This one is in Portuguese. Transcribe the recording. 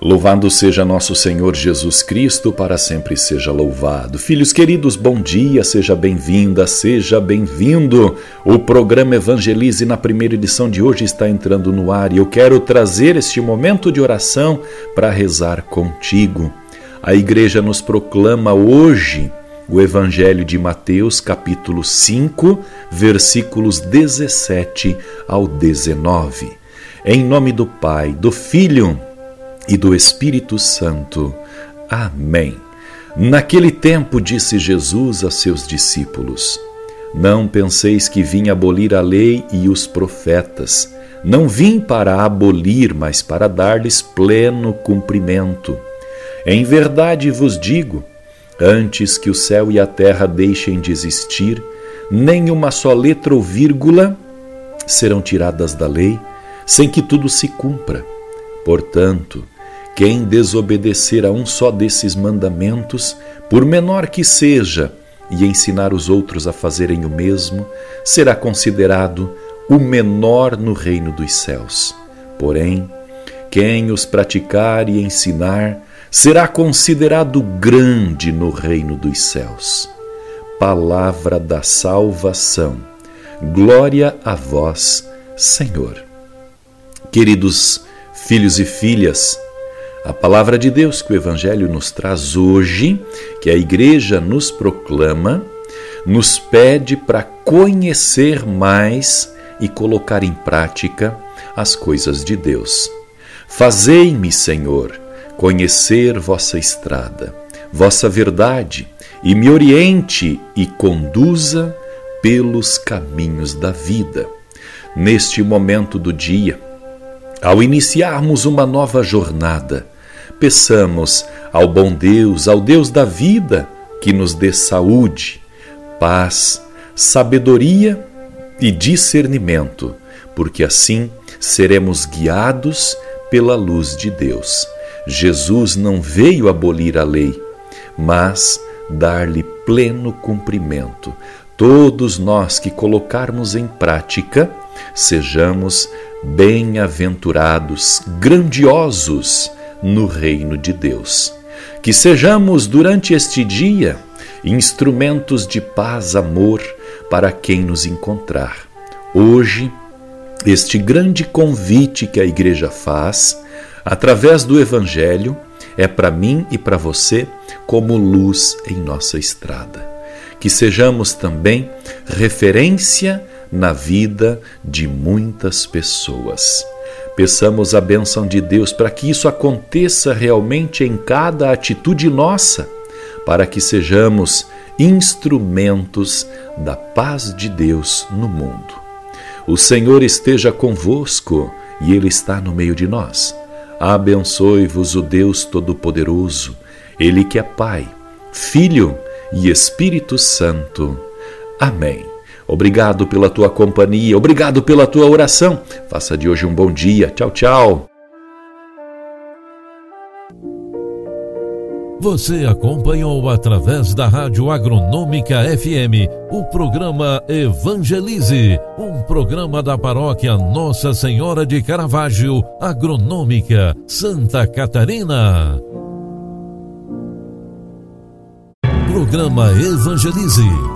Louvado seja nosso Senhor Jesus Cristo, para sempre seja louvado. Filhos queridos, bom dia, seja bem-vinda, seja bem-vindo. O programa Evangelize na primeira edição de hoje está entrando no ar e eu quero trazer este momento de oração para rezar contigo. A igreja nos proclama hoje o Evangelho de Mateus, capítulo 5, versículos 17 ao 19. Em nome do Pai, do Filho e do Espírito Santo. Amém. Naquele tempo disse Jesus a seus discípulos: Não penseis que vim abolir a lei e os profetas. Não vim para abolir, mas para dar-lhes pleno cumprimento. Em verdade vos digo: antes que o céu e a terra deixem de existir, nem uma só letra ou vírgula serão tiradas da lei, sem que tudo se cumpra. Portanto, quem desobedecer a um só desses mandamentos, por menor que seja, e ensinar os outros a fazerem o mesmo, será considerado o menor no reino dos céus. Porém, quem os praticar e ensinar será considerado grande no reino dos céus. Palavra da salvação. Glória a vós, Senhor. Queridos filhos e filhas, a palavra de Deus que o Evangelho nos traz hoje, que a Igreja nos proclama, nos pede para conhecer mais e colocar em prática as coisas de Deus. Fazei-me, Senhor, conhecer vossa estrada, vossa verdade, e me oriente e conduza pelos caminhos da vida. Neste momento do dia, ao iniciarmos uma nova jornada, peçamos ao bom Deus, ao Deus da vida, que nos dê saúde, paz, sabedoria e discernimento, porque assim seremos guiados pela luz de Deus. Jesus não veio abolir a lei, mas dar-lhe pleno cumprimento. Todos nós que colocarmos em prática, sejamos bem-aventurados, grandiosos no reino de Deus. Que sejamos durante este dia instrumentos de paz, amor para quem nos encontrar. Hoje, este grande convite que a igreja faz, através do Evangelho, é para mim e para você como luz em nossa estrada. Que sejamos também referência na vida de muitas pessoas. Peçamos a bênção de Deus para que isso aconteça realmente em cada atitude nossa, para que sejamos instrumentos da paz de Deus no mundo. O Senhor esteja convosco e Ele está no meio de nós. Abençoe-vos o Deus Todo-Poderoso, Ele que é Pai, Filho e Espírito Santo. Amém. Obrigado pela tua companhia, obrigado pela tua oração. Faça de hoje um bom dia. Tchau, tchau. Você acompanhou através da Rádio Agronômica FM o programa Evangelize, um programa da paróquia Nossa Senhora de Caravaggio, Agronômica, Santa Catarina. Programa Evangelize